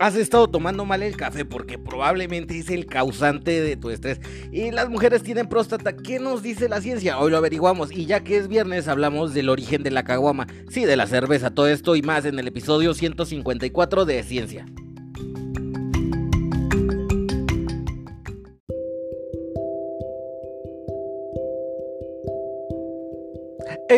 has estado tomando mal el café porque probablemente es el causante de tu estrés. Y las mujeres tienen próstata. ¿Qué nos dice la ciencia? Hoy lo averiguamos. Y ya que es viernes, hablamos del origen de la caguama. Sí, de la cerveza. Todo esto y más en el episodio 154 de Ciencia.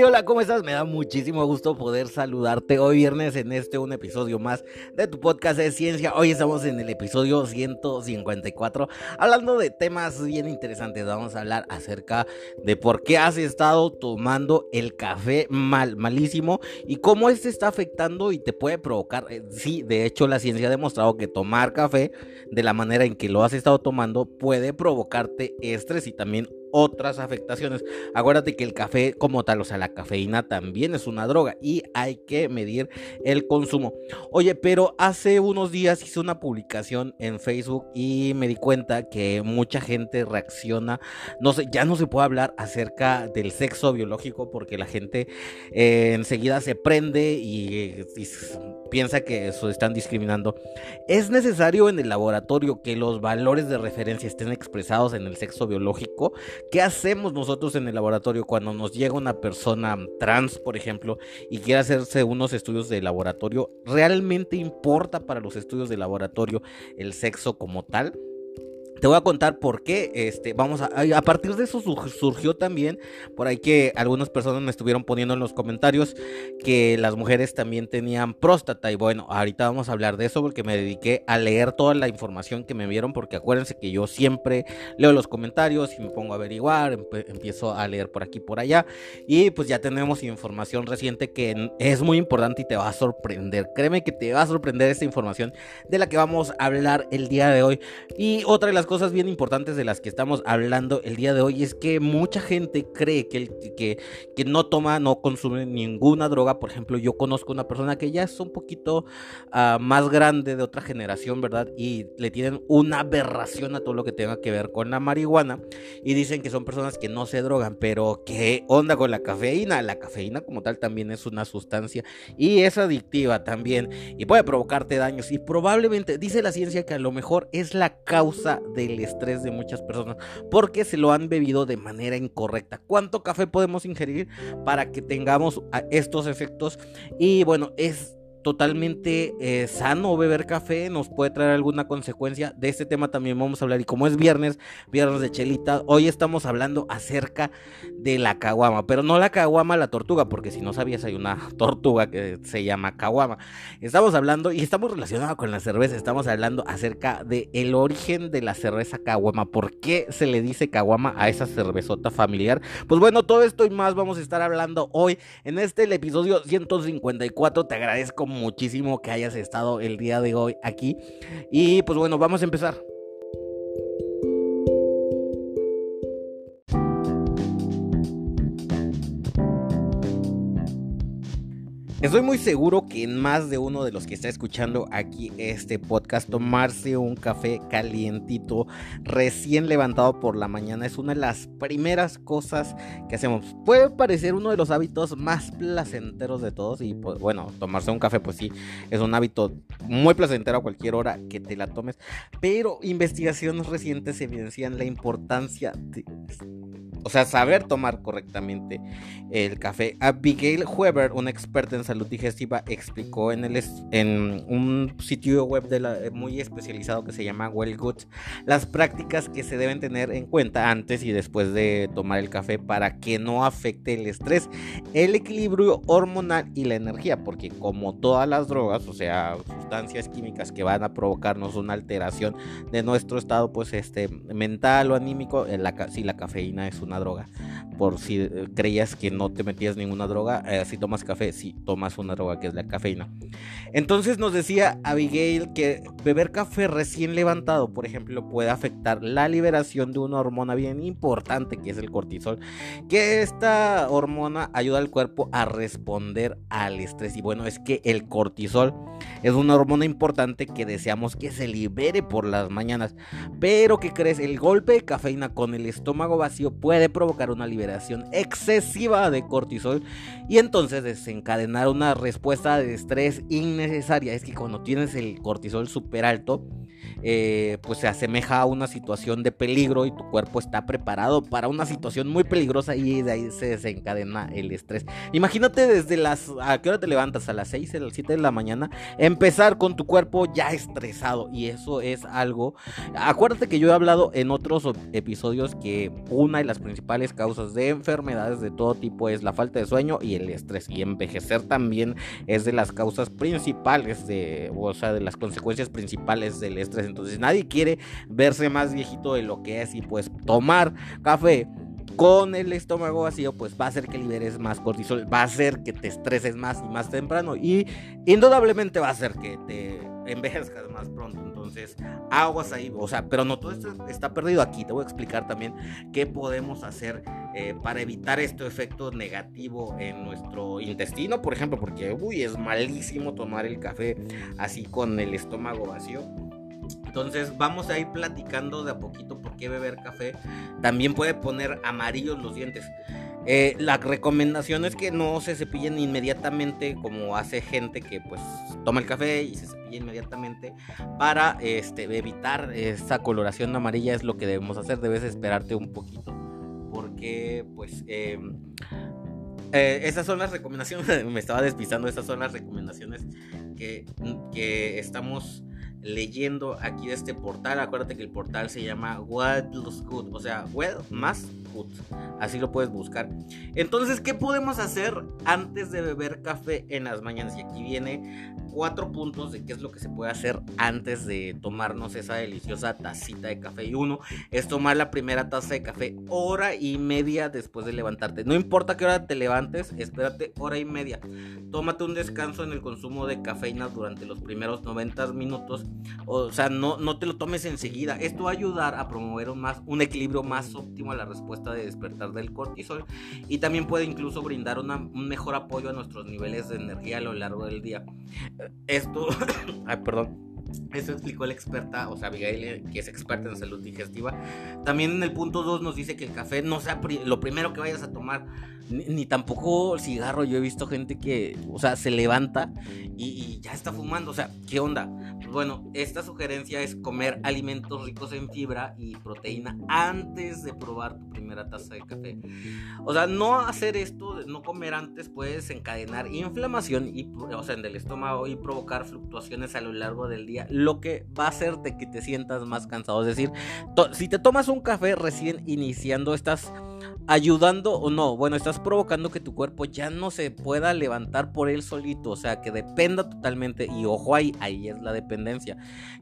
Hola, ¿cómo estás? Me da muchísimo gusto poder saludarte hoy viernes en este un episodio más de tu podcast de ciencia. Hoy estamos en el episodio 154 hablando de temas bien interesantes. Vamos a hablar acerca de por qué has estado tomando el café mal, malísimo y cómo este está afectando y te puede provocar. Eh, sí, de hecho la ciencia ha demostrado que tomar café de la manera en que lo has estado tomando puede provocarte estrés y también otras afectaciones. Acuérdate que el café como tal, o sea, la cafeína también es una droga y hay que medir el consumo. Oye, pero hace unos días hice una publicación en Facebook y me di cuenta que mucha gente reacciona, no sé, ya no se puede hablar acerca del sexo biológico porque la gente eh, enseguida se prende y, y piensa que eso están discriminando. Es necesario en el laboratorio que los valores de referencia estén expresados en el sexo biológico ¿Qué hacemos nosotros en el laboratorio cuando nos llega una persona trans, por ejemplo, y quiere hacerse unos estudios de laboratorio? ¿Realmente importa para los estudios de laboratorio el sexo como tal? Te voy a contar por qué. Este, vamos a, a partir de eso surgió también por ahí que algunas personas me estuvieron poniendo en los comentarios que las mujeres también tenían próstata. Y bueno, ahorita vamos a hablar de eso porque me dediqué a leer toda la información que me vieron. Porque acuérdense que yo siempre leo los comentarios y me pongo a averiguar, empiezo a leer por aquí por allá. Y pues ya tenemos información reciente que es muy importante y te va a sorprender. Créeme que te va a sorprender esta información de la que vamos a hablar el día de hoy. Y otra de las cosas bien importantes de las que estamos hablando el día de hoy es que mucha gente cree que, que, que no toma, no consume ninguna droga. Por ejemplo, yo conozco una persona que ya es un poquito uh, más grande de otra generación, ¿verdad? Y le tienen una aberración a todo lo que tenga que ver con la marihuana. Y dicen que son personas que no se drogan, pero ¿qué onda con la cafeína? La cafeína como tal también es una sustancia y es adictiva también y puede provocarte daños. Y probablemente, dice la ciencia que a lo mejor es la causa de el estrés de muchas personas porque se lo han bebido de manera incorrecta. ¿Cuánto café podemos ingerir para que tengamos estos efectos? Y bueno, es totalmente eh, sano beber café, nos puede traer alguna consecuencia. De este tema también vamos a hablar. Y como es viernes, viernes de chelita, hoy estamos hablando acerca de la caguama, pero no la caguama, la tortuga, porque si no sabías, hay una tortuga que se llama caguama. Estamos hablando y estamos relacionados con la cerveza, estamos hablando acerca de el origen de la cerveza caguama. ¿Por qué se le dice caguama a esa cervezota familiar? Pues bueno, todo esto y más vamos a estar hablando hoy en este episodio 154. Te agradezco muchísimo que hayas estado el día de hoy aquí. Y pues bueno, vamos a empezar. Estoy muy seguro que en más de uno de los que está escuchando aquí este podcast, tomarse un café calientito, recién levantado por la mañana, es una de las primeras cosas que hacemos. Puede parecer uno de los hábitos más placenteros de todos y pues bueno, tomarse un café pues sí, es un hábito muy placentero a cualquier hora que te la tomes, pero investigaciones recientes evidencian la importancia de o sea, saber tomar correctamente el café. Abigail Weber, una experta en salud digestiva, explicó en, el, en un sitio web de la, muy especializado que se llama Well Good las prácticas que se deben tener en cuenta antes y después de tomar el café para que no afecte el estrés, el equilibrio hormonal y la energía, porque como todas las drogas, o sea, sustancias químicas que van a provocarnos una alteración de nuestro estado pues este mental o anímico, la, si la cafeína es una una droga. Por si eh, creías que no te metías ninguna droga, eh, si tomas café, si tomas una droga que es la cafeína. Entonces nos decía Abigail que beber café recién levantado, por ejemplo, puede afectar la liberación de una hormona bien importante que es el cortisol, que esta hormona ayuda al cuerpo a responder al estrés. Y bueno, es que el cortisol es una hormona importante que deseamos que se libere por las mañanas. Pero que crees, el golpe de cafeína con el estómago vacío puede provocar una liberación excesiva de cortisol y entonces desencadenar una respuesta de estrés innecesaria. Es que cuando tienes el cortisol súper alto, eh, pues se asemeja a una situación de peligro y tu cuerpo está preparado para una situación muy peligrosa y de ahí se desencadena el estrés. Imagínate desde las... ¿A qué hora te levantas? A las 6, a las 7 de la mañana. Empezar con tu cuerpo ya estresado y eso es algo... Acuérdate que yo he hablado en otros episodios que una de las principales causas de enfermedades de todo tipo es la falta de sueño y el estrés. Y envejecer también es de las causas principales de... O sea, de las consecuencias principales del estrés. Entonces nadie quiere verse más viejito de lo que es y pues tomar café con el estómago vacío, pues va a hacer que liberes más cortisol, va a hacer que te estreses más y más temprano y indudablemente va a hacer que te envejezcas más pronto. Entonces, aguas ahí, o sea, pero no todo esto está perdido aquí. Te voy a explicar también qué podemos hacer eh, para evitar este efecto negativo en nuestro intestino, por ejemplo, porque, uy, es malísimo tomar el café así con el estómago vacío. Entonces vamos a ir platicando de a poquito por qué beber café también puede poner amarillos los dientes. Eh, la recomendación es que no se cepillen inmediatamente como hace gente que pues toma el café y se cepilla inmediatamente para este, evitar esa coloración amarilla es lo que debemos hacer. Debes esperarte un poquito porque pues em, eh, esas son las recomendaciones, me estaba despistando, esas son las recomendaciones que, que estamos leyendo aquí de este portal. Acuérdate que el portal se llama What Looks Good, o sea, Well más Así lo puedes buscar. Entonces, ¿qué podemos hacer antes de beber café en las mañanas? Y aquí viene cuatro puntos de qué es lo que se puede hacer antes de tomarnos esa deliciosa tacita de café. Y uno es tomar la primera taza de café hora y media después de levantarte. No importa qué hora te levantes, espérate hora y media. Tómate un descanso en el consumo de cafeína durante los primeros 90 minutos. O sea, no, no te lo tomes enseguida. Esto va a ayudar a promover un, más, un equilibrio más óptimo a la respuesta de despertar del cortisol. Y también puede incluso brindar un mejor apoyo a nuestros niveles de energía a lo largo del día. Esto, ay, perdón. Eso explicó la experta, o sea, Abigail, que es experta en salud digestiva. También en el punto 2 nos dice que el café no sea lo primero que vayas a tomar, ni, tampoco el cigarro. Yo he visto gente que, o sea, se levanta y, ya está fumando. O sea, ¿qué onda? Bueno, esta sugerencia es comer alimentos ricos en fibra y proteína antes de probar tu primera taza de café. O sea, no hacer esto, no comer antes puede desencadenar inflamación y, o sea, en el estómago y provocar fluctuaciones a lo largo del día, lo que va a hacerte que te sientas más cansado. Es decir, si te tomas un café recién iniciando, estás ayudando o no, bueno, estás provocando que tu cuerpo ya no se pueda levantar por él solito, o sea, que dependa totalmente, y ojo ahí, ahí es la dependencia,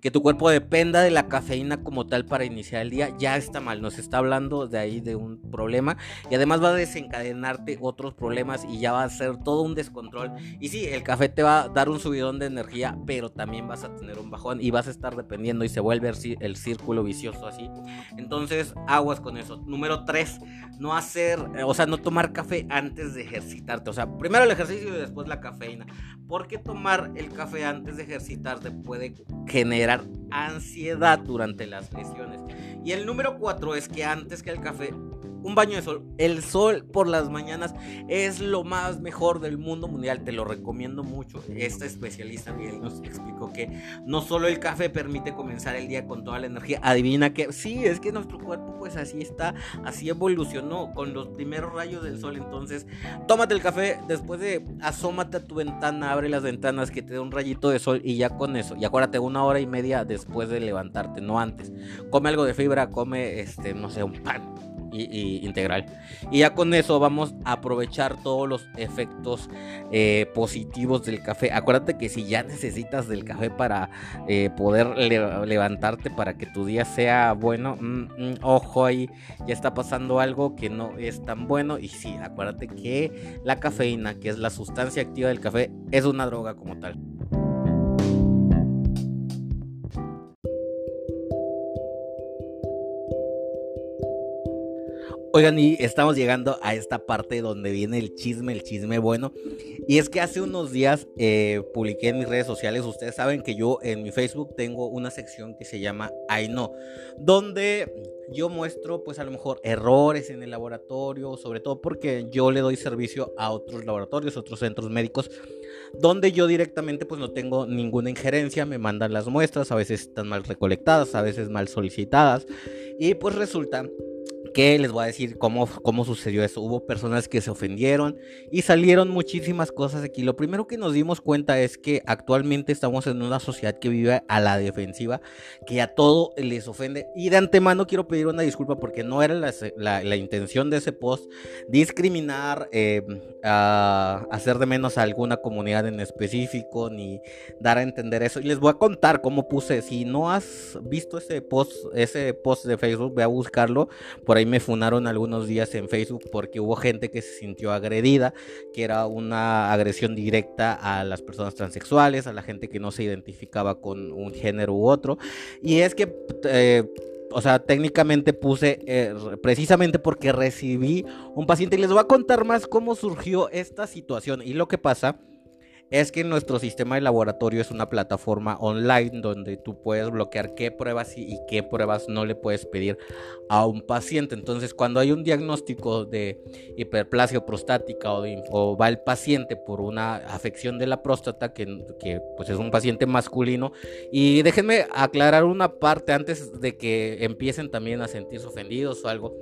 que tu cuerpo dependa de la cafeína como tal para iniciar el día, ya está mal, nos está hablando de ahí de un problema, y además va a desencadenarte otros problemas y ya va a ser todo un descontrol, y sí, el café te va a dar un subidón de energía, pero también vas a tener un bajón y vas a estar dependiendo y se vuelve el círculo vicioso así, entonces aguas con eso. Número 3, no hacer, o sea, no tomar café antes de ejercitarte. O sea, primero el ejercicio y después la cafeína. Porque tomar el café antes de ejercitarte puede generar ansiedad durante las lesiones. Y el número cuatro es que antes que el café un baño de sol. El sol por las mañanas es lo más mejor del mundo mundial. Te lo recomiendo mucho. Este especialista Miguel nos explicó que no solo el café permite comenzar el día con toda la energía. Adivina que sí, es que nuestro cuerpo pues así está, así evolucionó con los primeros rayos del sol. Entonces, tómate el café, después de asómate a tu ventana, abre las ventanas que te dé un rayito de sol y ya con eso. Y acuérdate, una hora y media después de levantarte, no antes. Come algo de fibra, come este, no sé, un pan y, integral. Y ya con eso vamos a aprovechar todos los efectos eh, positivos del café. Acuérdate que si ya necesitas del café para eh, poder levantarte, para que tu día sea bueno, mm, mm, ojo ahí, ya está pasando algo que no es tan bueno. Y sí, acuérdate que la cafeína, que es la sustancia activa del café, es una droga como tal. Oigan, y estamos llegando a esta parte donde viene el chisme, el chisme bueno. Y es que hace unos días eh, publiqué en mis redes sociales, ustedes saben que yo en mi Facebook tengo una sección que se llama I Know, donde yo muestro pues a lo mejor errores en el laboratorio, sobre todo porque yo le doy servicio a otros laboratorios, otros centros médicos, donde yo directamente pues no tengo ninguna injerencia, me mandan las muestras, a veces están mal recolectadas, a veces mal solicitadas, y pues resulta que les voy a decir cómo, cómo sucedió eso. Hubo personas que se ofendieron y salieron muchísimas cosas aquí. Lo primero que nos dimos cuenta es que actualmente estamos en una sociedad que vive a la defensiva, que a todo les ofende. Y de antemano quiero pedir una disculpa porque no era la, intención de ese post discriminar, eh, hacer de menos a alguna comunidad en específico, ni dar a entender eso. Y les voy a contar cómo puse. Si no has visto ese post, ese post de Facebook, ve a buscarlo por ahí me funaron algunos días en Facebook porque hubo gente que se sintió agredida, que era una agresión directa a las personas transexuales, a la gente que no se identificaba con un género u otro. Y es que... Eh, o sea, técnicamente puse eh, precisamente porque recibí un paciente y les voy a contar más cómo surgió esta situación y lo que pasa es que nuestro sistema de laboratorio es una plataforma online donde tú puedes bloquear qué pruebas y qué pruebas no le puedes pedir a un paciente. Entonces, cuando hay un diagnóstico de hiperplasia prostática o, va el paciente por una afección de la próstata, que, que, pues es un paciente masculino, y déjenme aclarar una parte antes de que empiecen también a sentirse ofendidos o algo.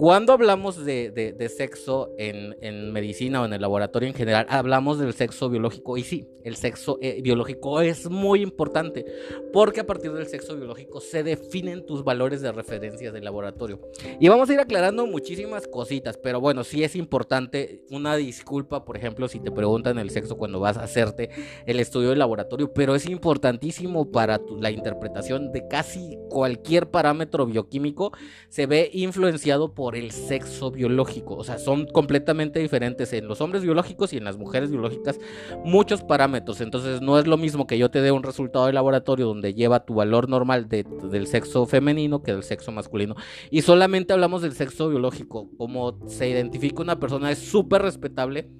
Cuando hablamos de, de, sexo en, en medicina o en el laboratorio en general, hablamos del sexo biológico. Y sí, el sexo eh, biológico es muy importante porque a partir del sexo biológico se definen tus valores de referencia del laboratorio. Y vamos a ir aclarando muchísimas cositas, pero bueno, sí es importante. Una disculpa, por ejemplo, si te preguntan el sexo cuando vas a hacerte el estudio del laboratorio, pero es importantísimo para la interpretación de casi cualquier parámetro bioquímico, se ve influenciado por el sexo biológico, o sea, son completamente diferentes en los hombres biológicos y en las mujeres biológicas muchos parámetros. Entonces no es lo mismo que yo te dé un resultado de laboratorio donde lleva tu valor normal del sexo femenino que del sexo masculino. Y solamente hablamos del sexo biológico. Como se identifica una persona es súper respetable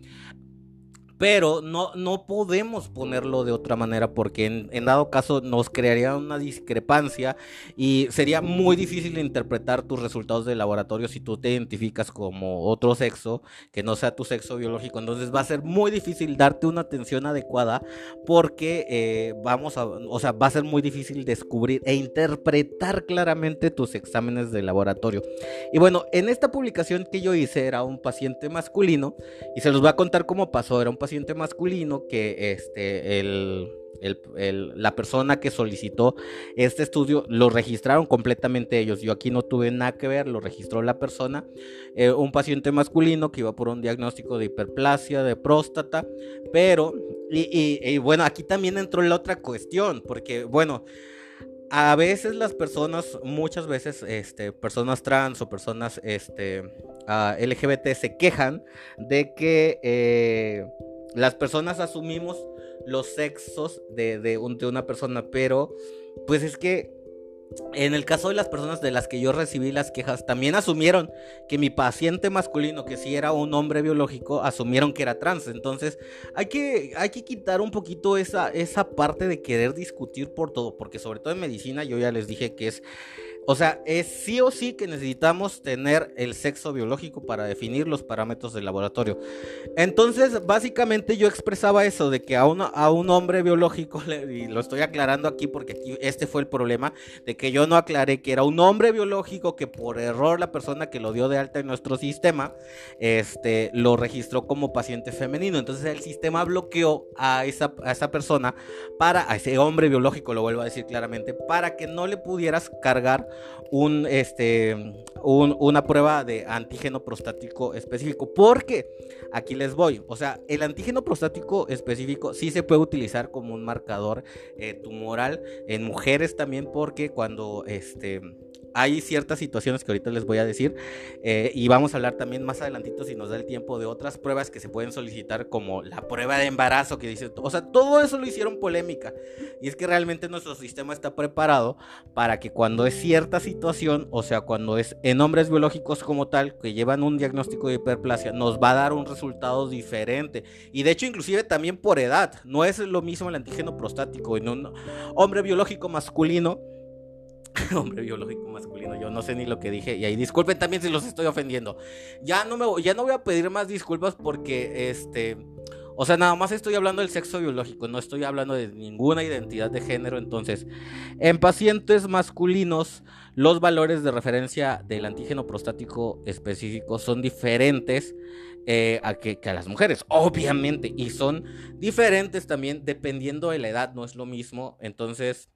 pero no, no podemos ponerlo de otra manera porque en, dado caso nos crearía una discrepancia y sería muy difícil interpretar tus resultados de laboratorio si tú te identificas como otro sexo que no sea tu sexo biológico. Entonces va a ser muy difícil darte una atención adecuada porque eh, vamos a, o sea, va a ser muy difícil descubrir e interpretar claramente tus exámenes de laboratorio. Y bueno, en esta publicación que yo hice era un paciente masculino y se los voy a contar cómo pasó. Era un paciente masculino que este, el, la persona que solicitó este estudio lo registraron completamente ellos. Yo aquí no tuve nada que ver, lo registró la persona. Eh, un paciente masculino que iba por un diagnóstico de hiperplasia, de próstata, pero, y, bueno, aquí también entró la otra cuestión, porque bueno, a veces las personas, muchas veces, este, personas trans o personas este, ah, LGBT se quejan de que eh, las personas asumimos los sexos de, de, una persona, pero pues es que en el caso de las personas de las que yo recibí las quejas, también asumieron que mi paciente masculino, que si era un hombre biológico, asumieron que era trans. Entonces hay que, hay que quitar un poquito esa, esa parte de querer discutir por todo, porque sobre todo en medicina yo ya les dije que es o sea, es sí o sí que necesitamos tener el sexo biológico para definir los parámetros del laboratorio. Entonces, básicamente yo expresaba eso de que a, a un hombre biológico, y lo estoy aclarando aquí porque este fue el problema, de que yo no aclaré que era un hombre biológico que por error la persona que lo dio de alta en nuestro sistema, este, lo registró como paciente femenino. Entonces el sistema bloqueó a esa, a esa persona para, a ese hombre biológico, lo vuelvo a decir claramente, para que no le pudieras cargar un, este, una prueba de antígeno prostático específico. Porque aquí les voy. O sea, el antígeno prostático específico sí se puede utilizar como un marcador eh, tumoral en mujeres también porque cuando este hay ciertas situaciones que ahorita les voy a decir eh, y vamos a hablar también más adelantito si nos da el tiempo de otras pruebas que se pueden solicitar como la prueba de embarazo que dice, o sea, todo eso lo hicieron polémica. Y es que realmente nuestro sistema está preparado para que cuando es cierta situación, o sea, cuando es en hombres biológicos como tal que llevan un diagnóstico de hiperplasia, nos va a dar un resultado diferente. Y de hecho inclusive también por edad, no es lo mismo el antígeno prostático en un hombre biológico masculino hombre biológico masculino, yo no sé ni lo que dije y ahí disculpen también si los estoy ofendiendo. Ya no me ya no voy a pedir más disculpas porque este o sea, nada más estoy hablando del sexo biológico, no estoy hablando de ninguna identidad de género. Entonces, en pacientes masculinos, los valores de referencia del antígeno prostático específico son diferentes eh, a que, que, a las mujeres, obviamente. Y son diferentes también dependiendo de la edad, no es lo mismo. Entonces,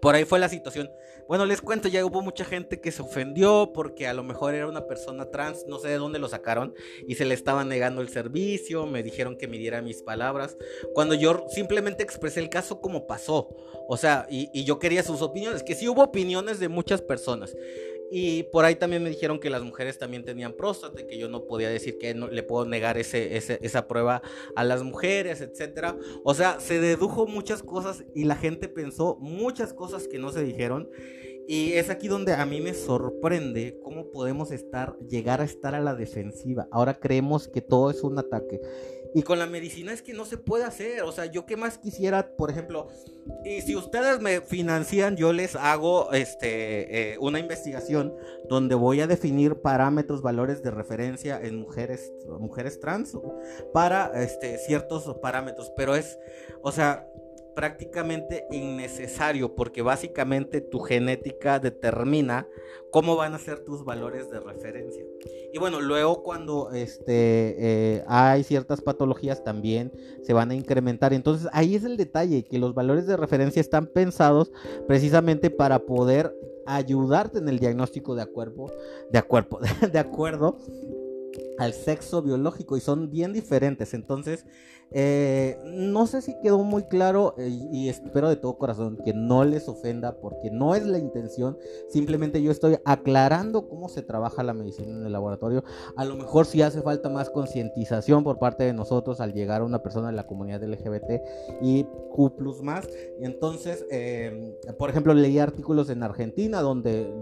por ahí fue la situación. Bueno, les cuento, ya hubo mucha gente que se ofendió porque a lo mejor era una persona trans, no sé de dónde lo sacaron, y se le estaba negando el servicio, me dijeron que midiera mis palabras, cuando yo simplemente expresé el caso como pasó. O sea, y, y yo quería sus opiniones, que sí hubo opiniones de muchas personas. Y por ahí también me dijeron que las mujeres también tenían próstata, que yo no podía decir que no, le puedo negar ese, esa prueba a las mujeres, etc. O sea, se dedujo muchas cosas y la gente pensó muchas cosas que no se dijeron. Y es aquí donde a mí me sorprende cómo podemos estar, llegar a estar a la defensiva. Ahora creemos que todo es un ataque. Y con la medicina es que no se puede hacer. O sea, yo qué más quisiera, por ejemplo, y si ustedes me financian, yo les hago este, eh, una investigación donde voy a definir parámetros, valores de referencia en mujeres, mujeres trans para este, ciertos parámetros. Pero es, o sea, prácticamente innecesario porque básicamente tu genética determina cómo van a ser tus valores de referencia. Y bueno, luego cuando este, eh, hay ciertas patologías también se van a incrementar. Entonces ahí es el detalle, que los valores de referencia están pensados precisamente para poder ayudarte en el diagnóstico de acuerdo, de acuerdo, de acuerdo al sexo biológico y son bien diferentes. Entonces, eh, no sé si quedó muy claro eh, y espero de todo corazón que no les ofenda porque no es la intención. Simplemente yo estoy aclarando cómo se trabaja la medicina en el laboratorio. A lo mejor si hace falta más concientización por parte de nosotros al llegar a una persona de la comunidad LGBT y Q más. Y entonces, eh, por ejemplo, leí artículos en Argentina donde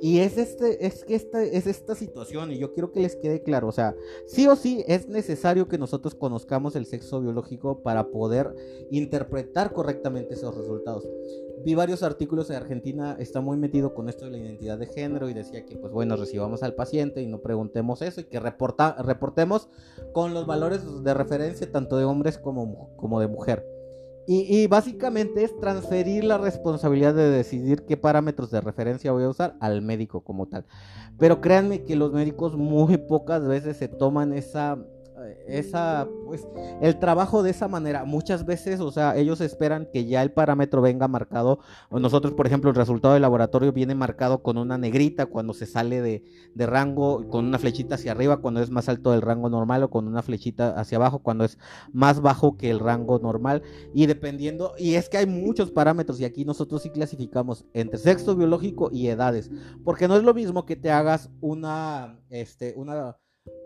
y, es, este, es que esta, es esta situación y yo quiero que les quede claro, o sea, sí o sí es necesario que nosotros conozcamos el sexo biológico para poder interpretar correctamente esos resultados. Vi varios artículos en Argentina, está muy metido con esto de la identidad de género y decía que pues bueno, recibamos al paciente y no preguntemos eso y que reporta, reportemos con los valores de referencia tanto de hombres como, como de mujer. Y, básicamente es transferir la responsabilidad de decidir qué parámetros de referencia voy a usar al médico como tal. Pero créanme que los médicos muy pocas veces se toman esa esa, pues, el trabajo de esa manera. Muchas veces, o sea, ellos esperan que ya el parámetro venga marcado. Nosotros, por ejemplo, el resultado del laboratorio viene marcado con una negrita cuando se sale de, de rango, con una flechita hacia arriba cuando es más alto del rango normal o con una flechita hacia abajo cuando es más bajo que el rango normal. Y dependiendo, y es que hay muchos parámetros y aquí nosotros sí clasificamos entre sexo biológico y edades. Porque no es lo mismo que te hagas una, este, una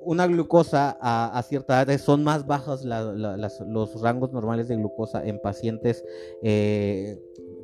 una glucosa a, cierta edad son más bajos los rangos normales de glucosa en pacientes eh,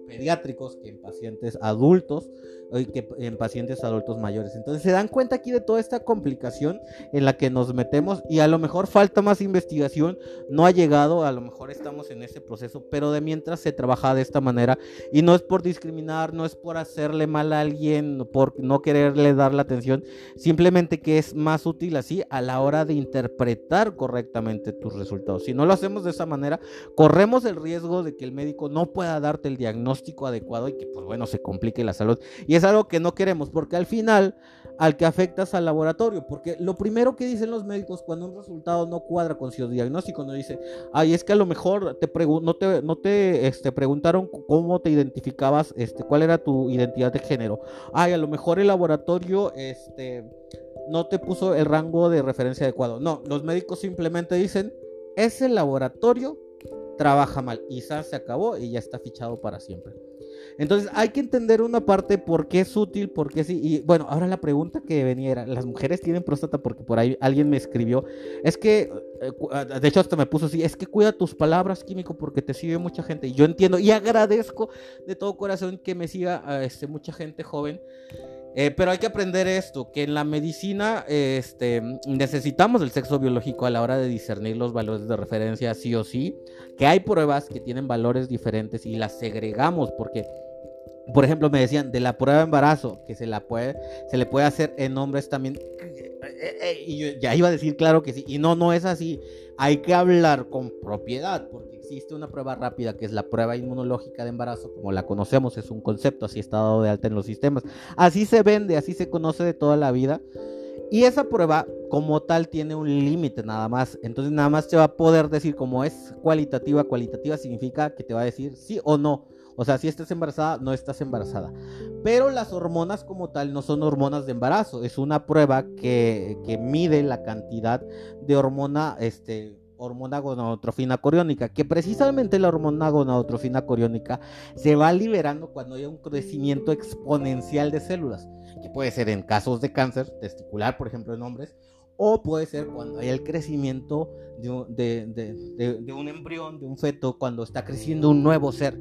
pediátricos que en pacientes adultos en pacientes adultos mayores. Entonces se dan cuenta aquí de toda esta complicación en la que nos metemos y a lo mejor falta más investigación, no ha llegado, a lo mejor estamos en ese proceso, pero de mientras se trabaja de esta manera y no es por discriminar, no es por hacerle mal a alguien, por no quererle dar la atención, simplemente que es más útil así a la hora de interpretar correctamente tus resultados. Si no lo hacemos de esa manera, corremos el riesgo de que el médico no pueda darte el diagnóstico adecuado y que pues bueno, se complique la salud. Es algo que no queremos, porque al final al que afectas al laboratorio, porque lo primero que dicen los médicos cuando un resultado no cuadra con su diagnóstico, no dice, ay, es que a lo mejor te no te, no te este, preguntaron cómo te identificabas, este, cuál era tu identidad de género, ay, a lo mejor el laboratorio, este, no te puso el rango de referencia adecuado. No, los médicos simplemente dicen, ese laboratorio trabaja mal y se acabó y ya está fichado para siempre. Entonces hay que entender una parte por qué es útil, por qué sí. Y bueno, ahora la pregunta que venía era, ¿las mujeres tienen próstata? Porque por ahí alguien me escribió, es que, eh, ah, de hecho hasta me puso así, es que cuida tus palabras, químico, porque te sigue mucha gente. Y yo entiendo y agradezco de todo corazón que me siga este, mucha gente joven. Eh, pero hay que aprender esto, que en la medicina este, necesitamos el sexo biológico a la hora de discernir los valores de referencia sí o sí, que hay pruebas que tienen valores diferentes y las segregamos porque por ejemplo, me decían de la prueba de embarazo, que se, la puede, se le puede hacer en hombres también. Eh, eh, y yo ya iba a decir, claro que sí. Y no, no es así. Hay que hablar con propiedad, porque existe una prueba rápida que es la prueba inmunológica de embarazo, como la conocemos, es un concepto, así está dado de alta en los sistemas. Así se vende, así se conoce de toda la vida. Y esa prueba como tal tiene un límite nada más. Entonces nada más te va a poder decir como es cualitativa, cualitativa significa que te va a decir sí o no. O sea, si estás embarazada, no estás embarazada. Pero las hormonas como tal no son hormonas de embarazo. Es una prueba que, que mide la cantidad de hormona, este, hormona gonadotrofina coriónica, que precisamente la hormona gonadotrofina coriónica se va liberando cuando hay un crecimiento exponencial de células, que puede ser en casos de cáncer testicular, por ejemplo, en hombres, o puede ser cuando hay el crecimiento de, de, de, un embrión, de un feto, cuando está creciendo un nuevo ser.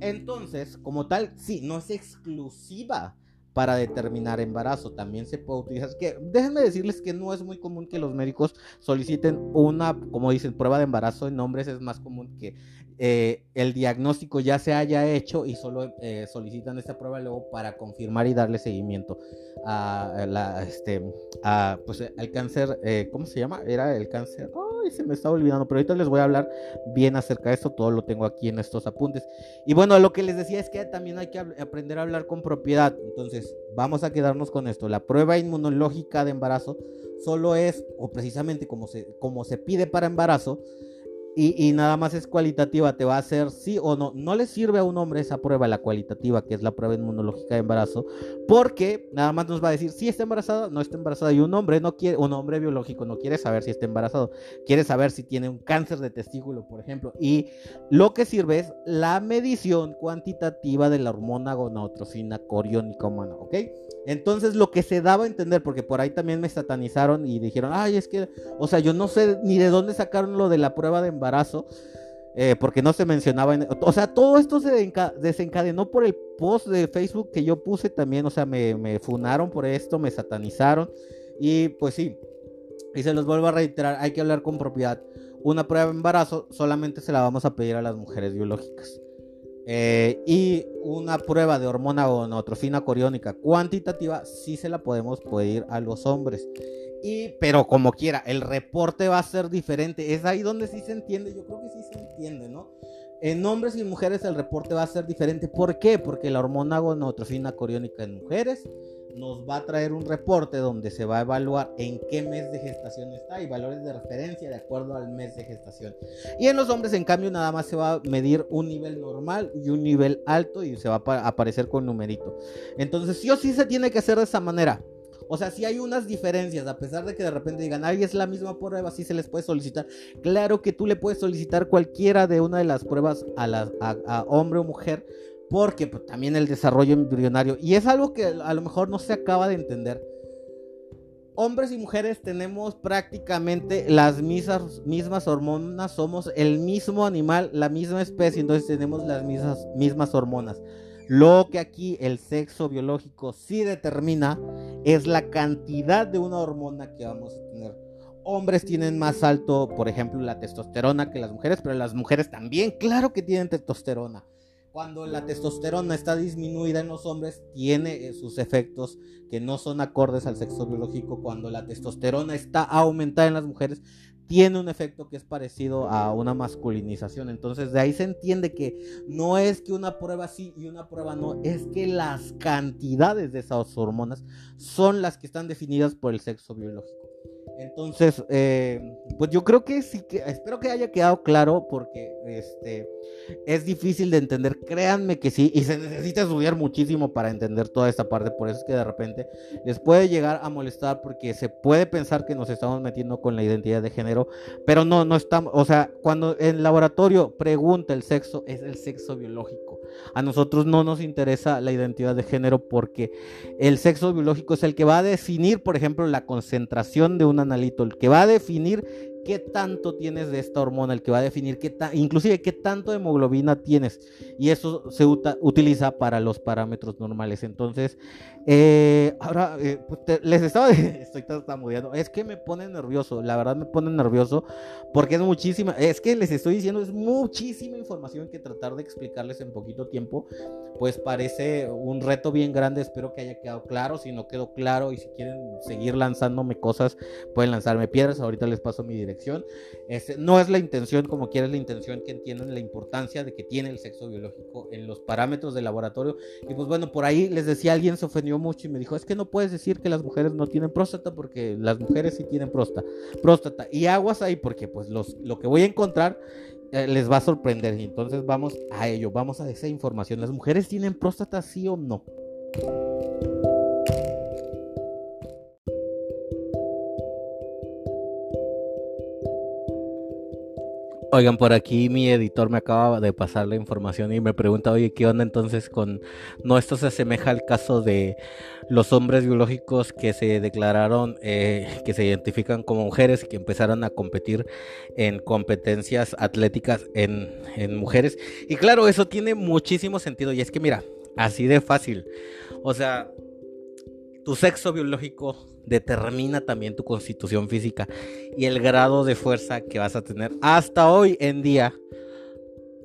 Entonces, como tal, sí, no es exclusiva para determinar embarazo. También se puede utilizar. Que déjenme decirles que no es muy común que los médicos soliciten una, como dicen, prueba de embarazo en hombres. Es más común que eh, el diagnóstico ya se haya hecho y solo eh, solicitan esta prueba luego para confirmar y darle seguimiento a, la, este, a, pues, al cáncer. Eh, ¿Cómo se llama? Era el cáncer. Ay, se me está olvidando, pero ahorita les voy a hablar bien acerca de esto. Todo lo tengo aquí en estos apuntes. Y bueno, lo que les decía es que también hay que aprender a hablar con propiedad. Entonces, vamos a quedarnos con esto. La prueba inmunológica de embarazo solo es, o precisamente como se, como se pide para embarazo, y, nada más es cualitativa, te va a hacer sí o no. No le sirve a un hombre esa prueba, la cualitativa, que es la prueba inmunológica de embarazo, porque nada más nos va a decir si está embarazada, no está embarazada. Y un hombre no quiere, un hombre biológico no quiere saber si está embarazado, quiere saber si tiene un cáncer de testículo, por ejemplo. Y lo que sirve es la medición cuantitativa de la hormona gonadotrofina coriónica humana, ¿ok? Entonces lo que se daba a entender, porque por ahí también me satanizaron y dijeron, ay, es que, o sea, yo no sé ni de dónde sacaron lo de la prueba de embarazo, eh, porque no se mencionaba, en, o sea, todo esto se desencadenó por el post de Facebook que yo puse también, o sea, me, me funaron por esto, me satanizaron, y pues sí, y se los vuelvo a reiterar, hay que hablar con propiedad. Una prueba de embarazo solamente se la vamos a pedir a las mujeres biológicas. Eh, y una prueba de hormona gonotrofina coriónica cuantitativa sí se la podemos pedir a los hombres. Pero como quiera, el reporte va a ser diferente. Es ahí donde sí se entiende. Yo creo que sí se entiende, ¿no? En hombres y mujeres el reporte va a ser diferente. ¿Por qué? Porque la hormona gonotrofina coriónica en mujeres nos va a traer un reporte donde se va a evaluar en qué mes de gestación está y valores de referencia de acuerdo al mes de gestación. Y en los hombres, en cambio, nada más se va a medir un nivel normal y un nivel alto y se va a aparecer con numerito. Entonces, sí o sí se tiene que hacer de esa manera. O sea, si hay unas diferencias, a pesar de que de repente digan, ay, es la misma prueba, sí se les puede solicitar. Claro que tú le puedes solicitar cualquiera de una de las pruebas a, hombre o mujer, porque pues, también el desarrollo embrionario, y es algo que a lo mejor no se acaba de entender. Hombres y mujeres tenemos prácticamente las mismas, hormonas, somos el mismo animal, la misma especie, entonces tenemos las mismas hormonas. Lo que aquí el sexo biológico sí determina es la cantidad de una hormona que vamos a tener. Hombres tienen más alto, por ejemplo, la testosterona que las mujeres, pero las mujeres también, claro que tienen testosterona cuando la testosterona está disminuida en los hombres, tiene eh, sus efectos que no son acordes al sexo biológico. Cuando la testosterona está aumentada en las mujeres, tiene un efecto que es parecido a una masculinización. Entonces de ahí se entiende que no es que una prueba sí y una prueba no, es que las cantidades de esas hormonas son las que están definidas por el sexo biológico. Entonces, eh, pues yo creo que sí que espero que haya quedado claro porque este es difícil de entender, créanme que sí, y se necesita estudiar muchísimo para entender toda esta parte, por eso es que de repente les puede llegar a molestar porque se puede pensar que nos estamos metiendo con la identidad de género, pero no, no estamos, o sea, cuando el laboratorio pregunta el sexo, es el sexo biológico. A nosotros no nos interesa la identidad de género porque el sexo biológico es el que va a definir, por ejemplo, la concentración de un analito, el que va a definir qué tanto tienes de esta hormona, el que va a definir qué inclusive qué tanto hemoglobina tienes. Y eso se utiliza para los parámetros normales. Entonces, eh, ahora eh, pues les estaba, estoy tartamudeando, es que me pone nervioso, la verdad me pone nervioso porque es muchísima, es que les estoy diciendo, es muchísima información que tratar de explicarles en poquito tiempo, pues parece un reto bien grande, espero que haya quedado claro, si no quedó claro y si quieren seguir lanzándome cosas, pueden lanzarme piedras, ahorita les paso mi dirección, este, no es la intención como quieres la intención que entiendan la importancia de que tiene el sexo biológico en los parámetros del laboratorio, y pues bueno, por ahí les decía, alguien se ofendió mucho y me dijo, es que no puedes decir que las mujeres no tienen próstata porque las mujeres sí tienen próstata. próstata. Y aguas ahí porque pues los, lo que voy a encontrar eh, les va a sorprender. Y entonces vamos a ello, vamos a esa información. ¿Las mujeres tienen próstata sí o no? Oigan, por aquí mi editor me acaba de pasar la información y me pregunta, oye, ¿qué onda entonces con... No, esto se asemeja al caso de los hombres biológicos que se declararon, eh, que se identifican como mujeres y que empezaron a competir en competencias atléticas en, en mujeres. Y claro, eso tiene muchísimo sentido y es que mira, así de fácil. O sea, tu sexo biológico determina también tu constitución física y el grado de fuerza que vas a tener. Hasta hoy en día,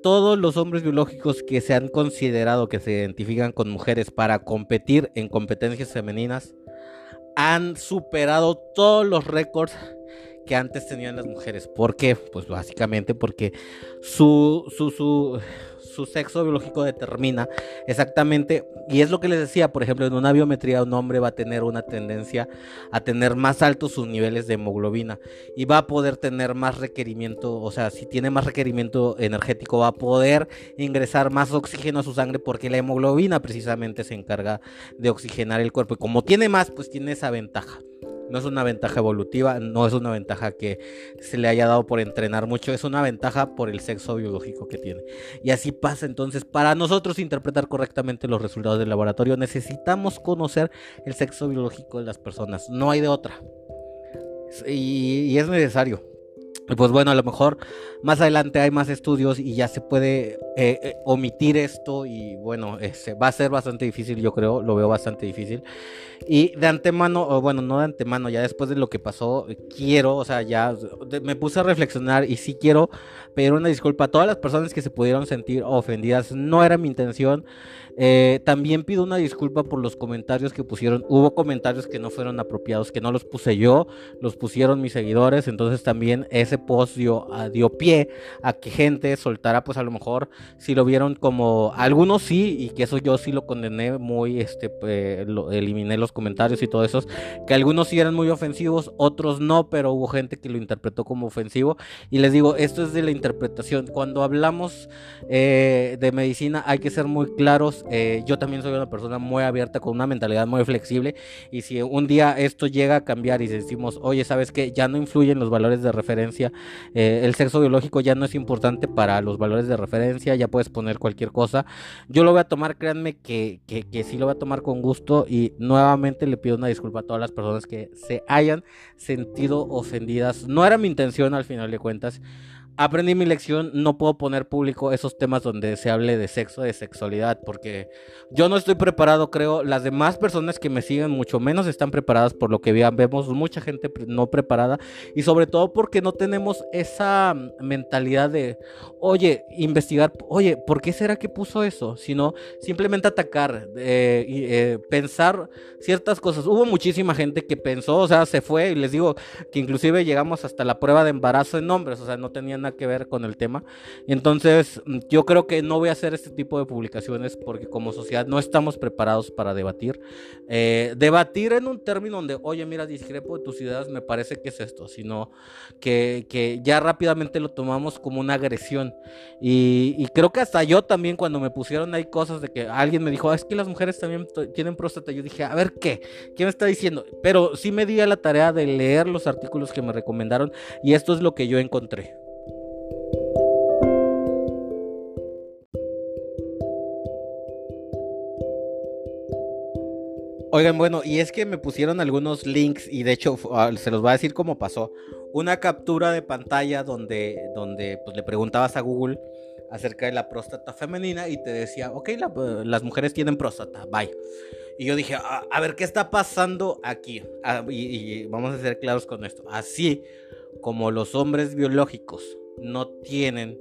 todos los hombres biológicos que se han considerado que se identifican con mujeres para competir en competencias femeninas han superado todos los récords que antes tenían las mujeres. ¿Por qué? Pues básicamente porque su, su, su, su sexo biológico determina exactamente, y es lo que les decía, por ejemplo, en una biometría un hombre va a tener una tendencia a tener más altos sus niveles de hemoglobina y va a poder tener más requerimiento, o sea, si tiene más requerimiento energético va a poder ingresar más oxígeno a su sangre porque la hemoglobina precisamente se encarga de oxigenar el cuerpo y como tiene más, pues tiene esa ventaja. No es una ventaja evolutiva, no es una ventaja que se le haya dado por entrenar mucho, es una ventaja por el sexo biológico que tiene. Y así pasa entonces, para nosotros interpretar correctamente los resultados del laboratorio necesitamos conocer el sexo biológico de las personas, no hay de otra. Y, es necesario. Pues bueno, a lo mejor más adelante hay más estudios y ya se puede eh, eh, omitir esto y bueno, este, va a ser bastante difícil, yo creo, lo veo bastante difícil. Y de antemano, o bueno, no de antemano, ya después de lo que pasó, quiero, o sea, ya me puse a reflexionar y sí quiero pedir una disculpa a todas las personas que se pudieron sentir ofendidas. No era mi intención. Eh, también pido una disculpa por los comentarios que pusieron. Hubo comentarios que no fueron apropiados, que no los puse yo, los pusieron mis seguidores. Entonces también ese post dio, dio pie a que gente soltara, pues a lo mejor si lo vieron como algunos sí, y que eso yo sí lo condené muy, este, eliminé los comentarios y todo eso, que algunos sí eran muy ofensivos, otros no, pero hubo gente que lo interpretó como ofensivo. Y les digo, esto es de la interpretación. Cuando hablamos eh, de medicina hay que ser muy claros. Eh, yo también soy una persona muy abierta, con una mentalidad muy flexible. Y si un día esto llega a cambiar y decimos, oye, ¿sabes qué? Ya no influyen los valores de referencia. Eh, el sexo biológico ya no es importante para los valores de referencia. Ya puedes poner cualquier cosa. Yo lo voy a tomar, créanme que, que, que sí lo voy a tomar con gusto. Y nuevamente le pido una disculpa a todas las personas que se hayan sentido ofendidas. No era mi intención al final de cuentas aprendí mi lección, no puedo poner público esos temas donde se hable de sexo, de sexualidad, porque yo no estoy preparado, creo, las demás personas que me siguen mucho menos están preparadas por lo que vean, vemos mucha gente no preparada y sobre todo porque no tenemos esa mentalidad de, oye, investigar, oye, ¿por qué será que puso eso? Sino simplemente atacar, eh, eh, pensar ciertas cosas. Hubo muchísima gente que pensó, o sea, se fue y les digo que inclusive llegamos hasta la prueba de embarazo en hombres, o sea, no tenían tenían que ver con el tema. Entonces, yo creo que no voy a hacer este tipo de publicaciones porque como sociedad no estamos preparados para debatir. Eh, debatir en un término donde, oye, mira, discrepo de tus ideas, me parece que es esto, sino que, que ya rápidamente lo tomamos como una agresión. Y, y, creo que hasta yo también cuando me pusieron ahí cosas de que alguien me dijo, ah, es que las mujeres también tienen próstata, yo dije, a ver qué, ¿qué me está diciendo? Pero sí me di a la tarea de leer los artículos que me recomendaron y esto es lo que yo encontré. Oigan, bueno, y es que me pusieron algunos links y de hecho ah, se los voy a decir cómo pasó. Una captura de pantalla donde, donde pues, le preguntabas a Google acerca de la próstata femenina y te decía, ok, las mujeres tienen próstata, bye. Y yo dije, ah, a, ver, ¿qué está pasando aquí? Ah, y vamos a ser claros con esto. Así como los hombres biológicos no tienen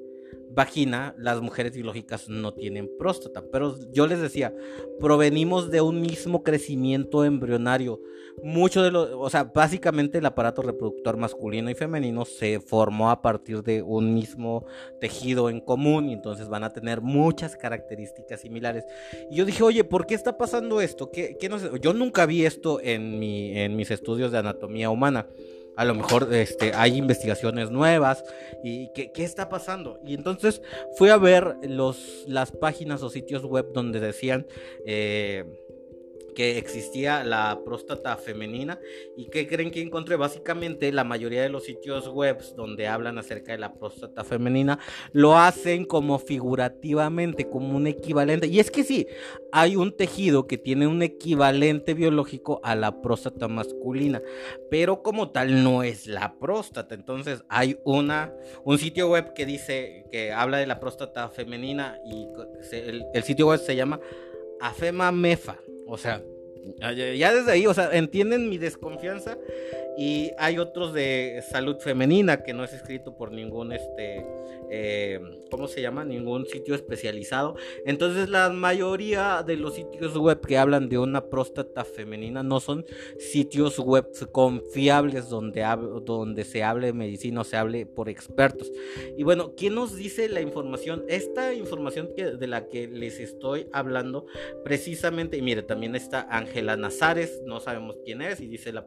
vagina, las mujeres biológicas no tienen próstata. Pero yo les decía, provenimos de un mismo crecimiento embrionario. Mucho de lo, o sea, básicamente el aparato reproductor masculino y femenino se formó a partir de un mismo tejido en común y entonces van a tener muchas características similares. Y yo dije, oye, ¿por qué está pasando esto? ¿Qué, no sé? Yo nunca vi esto en, mi, en mis estudios de anatomía humana a lo mejor este, hay investigaciones nuevas y ¿qué, qué, está pasando. Y entonces fui a ver los, las páginas o sitios web donde decían... Eh, que existía la próstata femenina y que creen que encontré básicamente la mayoría de los sitios web donde hablan acerca de la próstata femenina lo hacen como figurativamente como un equivalente. Y es que sí hay un tejido que tiene un equivalente biológico a la próstata masculina pero como tal no es la próstata. Entonces hay una un sitio web que dice que habla de la próstata femenina y el sitio web se llama Afema Mefa. O sea, ya desde ahí, o sea, entienden mi desconfianza y hay otros de salud femenina que no es escrito por ningún, este, eh, ¿cómo se llama? Ningún sitio especializado. Entonces la mayoría de los sitios web que hablan de una próstata femenina no son sitios web confiables donde, donde se hable de medicina o se hable por expertos. Y bueno, ¿quién nos dice la información? Esta información que, de la que les estoy hablando precisamente, y mire, también está Ángela Nazares, no sabemos quién es, y dice la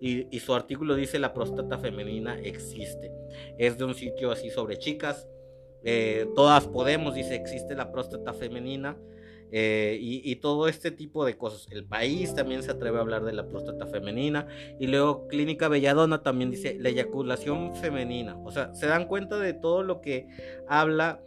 y y, su artículo dice la próstata femenina existe. Es de un sitio así sobre chicas. Eh, todas podemos, dice, existe la próstata femenina. Eh, y, todo este tipo de cosas. El país también se atreve a hablar de la próstata femenina. Y luego Clínica Belladona también dice la eyaculación femenina. O sea, se dan cuenta de todo lo que habla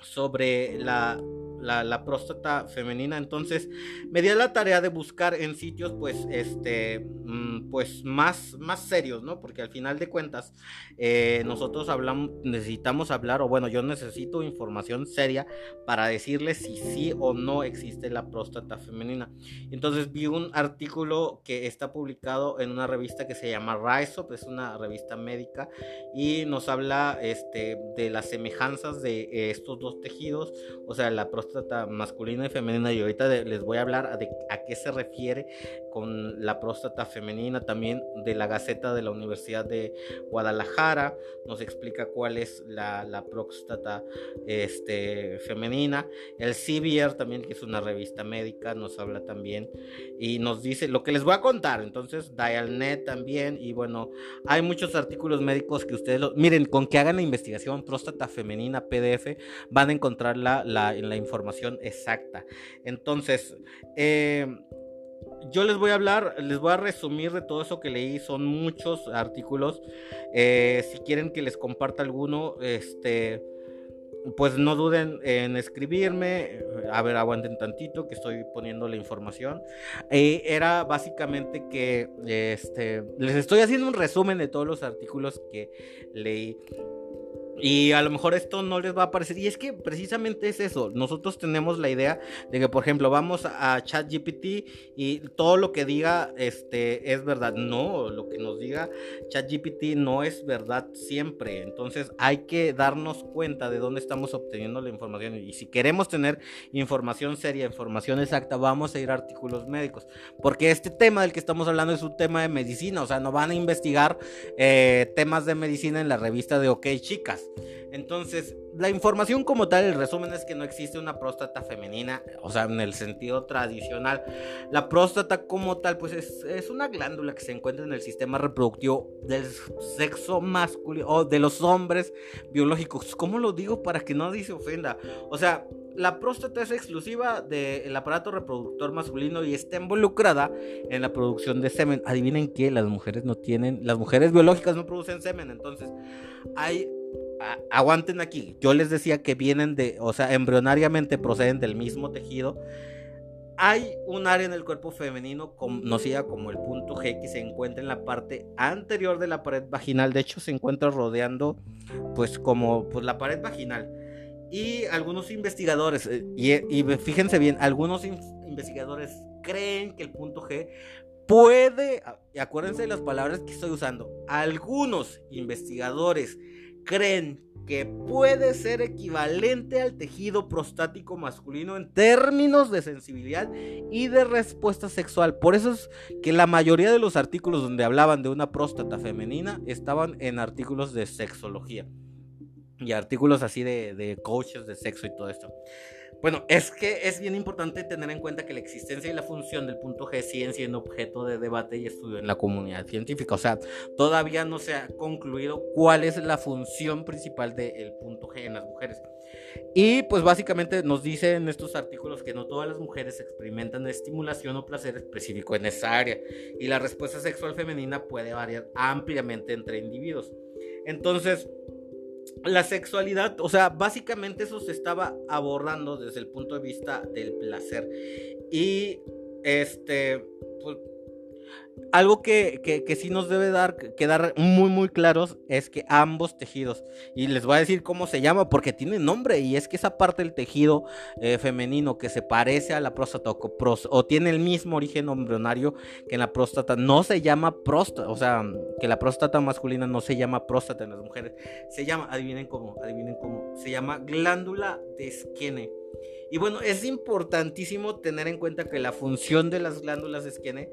sobre la la, próstata femenina. Entonces me di la tarea de buscar en sitios pues este mm, pues más, más serios, ¿no? Porque al final de cuentas eh, nosotros hablamos, necesitamos hablar, o bueno, yo necesito información seria para decirles si sí o no existe la próstata femenina. Entonces vi un artículo que está publicado en una revista que se llama Rise Up, es una revista médica y nos habla este, de las semejanzas de estos dos tejidos, o sea, la próstata masculina y femenina y ahorita les voy a hablar de a qué se refiere con la próstata femenina también de la Gaceta de la Universidad de Guadalajara nos explica cuál es la, la próstata este, femenina. El CBR también que es una revista médica nos habla también y nos dice lo que les voy a contar. Entonces Dialnet también y bueno hay muchos artículos médicos que ustedes miren con que hagan la investigación próstata femenina PDF van a encontrar la, la información exacta. Entonces, eh, yo les voy a hablar, les voy a resumir de todo eso que leí. Son muchos artículos. Eh, si quieren que les comparta alguno, este, pues no duden en escribirme. A ver, aguanten tantito que estoy poniendo la información. Eh, era básicamente que este, les estoy haciendo un resumen de todos los artículos que leí. Y a lo mejor esto no les va a parecer. Y es que precisamente es eso. Nosotros tenemos la idea de que, por ejemplo, vamos a ChatGPT y todo lo que diga este, es verdad. No, lo que nos diga ChatGPT no es verdad siempre. Entonces hay que darnos cuenta de dónde estamos obteniendo la información. Y si queremos tener información seria, información exacta, vamos a ir a artículos médicos. Porque este tema del que estamos hablando es un tema de medicina. O sea, no van a investigar eh, temas de medicina en la revista de OK Chicas. Entonces, la información como tal, el resumen es que no existe una próstata femenina, o sea, en el sentido tradicional. La próstata como tal, pues es, una glándula que se encuentra en el sistema reproductivo del sexo masculino o de los hombres biológicos. ¿Cómo lo digo para que nadie se ofenda? O sea, la próstata es exclusiva del aparato reproductor masculino y está involucrada en la producción de semen. Adivinen que las mujeres no tienen, las mujeres biológicas no producen semen, entonces hay aguanten aquí. Yo les decía que vienen de, o sea, embrionariamente proceden del mismo tejido. Hay un área en el cuerpo femenino conocida como el punto G que se encuentra en la parte anterior de la pared vaginal. De hecho, se encuentra rodeando, pues, como pues, la pared vaginal. Y algunos investigadores, eh, y, fíjense bien, algunos investigadores creen que el punto G puede, y acuérdense de las palabras que estoy usando, algunos investigadores creen que puede ser equivalente al tejido prostático masculino en términos de sensibilidad y de respuesta sexual. Por eso es que la mayoría de los artículos donde hablaban de una próstata femenina estaban en artículos de sexología y artículos así de, de coaches de sexo y todo esto. Bueno, es que es bien importante tener en cuenta que la existencia y la función del punto G siguen siendo objeto de debate y estudio en la comunidad científica. O sea, todavía no se ha concluido cuál es la función principal del punto G en las mujeres. Y pues básicamente nos dice en estos artículos que no todas las mujeres experimentan estimulación o placer específico en esa área y la respuesta sexual femenina puede variar ampliamente entre individuos. Entonces, la sexualidad, o sea, básicamente eso se estaba abordando desde el punto de vista del placer. Y este, pues, algo que, que, sí nos debe dar, quedar muy muy claros es que ambos tejidos, y les voy a decir cómo se llama porque tiene nombre, y es que esa parte del tejido eh, femenino que se parece a la próstata o, tiene el mismo origen embrionario que en la próstata, no se llama próstata, o sea, que la próstata masculina no se llama próstata en las mujeres, se llama, adivinen cómo, adivinen cómo, se llama glándula de Skene. Y bueno, es importantísimo tener en cuenta que la función de las glándulas de Skene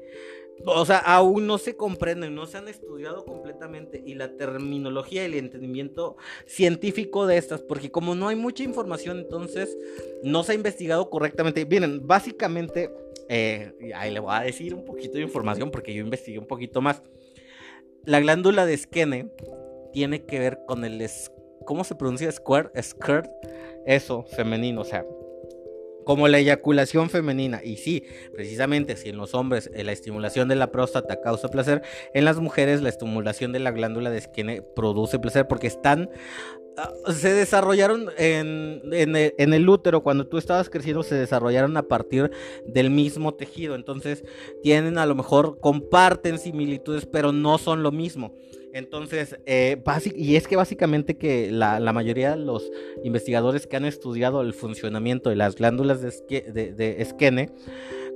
o sea, aún no se comprenden, no se han estudiado completamente y la terminología y el entendimiento científico de estas, porque como no hay mucha información, entonces no se ha investigado correctamente. Miren, básicamente, eh, ahí le voy a decir un poquito de información porque yo investigué un poquito más. La glándula de Skene tiene que ver con el, ¿cómo se pronuncia? Square, skirt, eso, femenino, o sea, como la eyaculación femenina. Y sí, precisamente si en los hombres eh, la estimulación de la próstata causa placer, en las mujeres la estimulación de la glándula de esquene produce placer porque están ah, se desarrollaron en, en, el, útero, cuando tú estabas creciendo, se desarrollaron a partir del mismo tejido. Entonces, tienen a lo mejor, comparten similitudes, pero no son lo mismo. Entonces, eh, y es que básicamente que la, mayoría de los investigadores que han estudiado el funcionamiento de las glándulas de, de, de esquene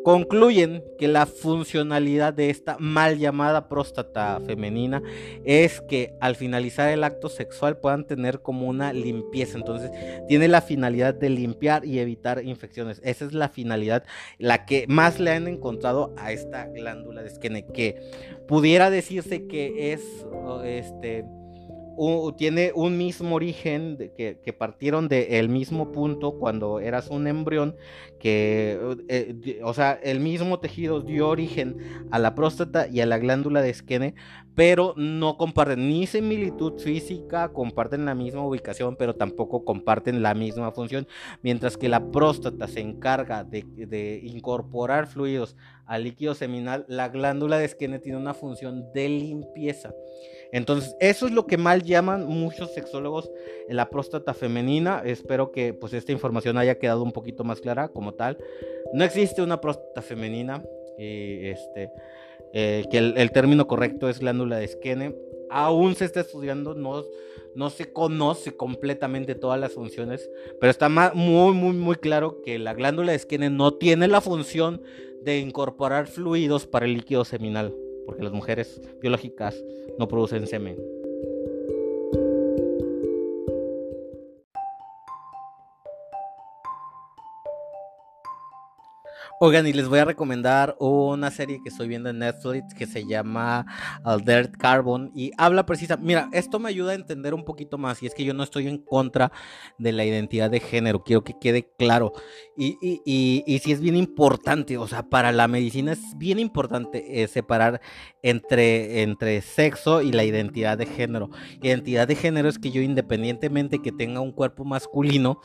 concluyen que la funcionalidad de esta mal llamada próstata femenina es que al finalizar el acto sexual puedan tener como una limpieza. Entonces, tiene la finalidad de limpiar y evitar infecciones. Esa es la finalidad, la que más le han encontrado a esta glándula de esquene, que pudiera decirse que es este tiene un mismo origen, que, partieron del mismo punto cuando eras un embrión, que, eh, o sea, el mismo tejido dio origen a la próstata y a la glándula de Skene, pero no comparten ni similitud física, comparten la misma ubicación, pero tampoco comparten la misma función, mientras que la próstata se encarga de, de incorporar fluidos al líquido seminal, la glándula de Skene tiene una función de limpieza. Entonces, eso es lo que mal llaman muchos sexólogos la próstata femenina. Espero que pues esta información haya quedado un poquito más clara como tal. No existe una próstata femenina. Y este, eh, que el, término correcto es glándula de Skene. Aún se está estudiando, no, no se conoce completamente todas las funciones, pero está muy, muy, muy claro que la glándula de Skene no tiene la función de incorporar fluidos para el líquido seminal, porque las mujeres biológicas no producen semen. Oigan, y les voy a recomendar una serie que estoy viendo en Netflix que se llama Dirt Carbon y habla precisa. Mira, esto me ayuda a entender un poquito más y es que yo no estoy en contra de la identidad de género, quiero que quede claro. Y, y, y, y sí es bien importante, o sea, para la medicina es bien importante eh, separar entre, entre sexo y la identidad de género. Identidad de género es que yo independientemente que tenga un cuerpo masculino,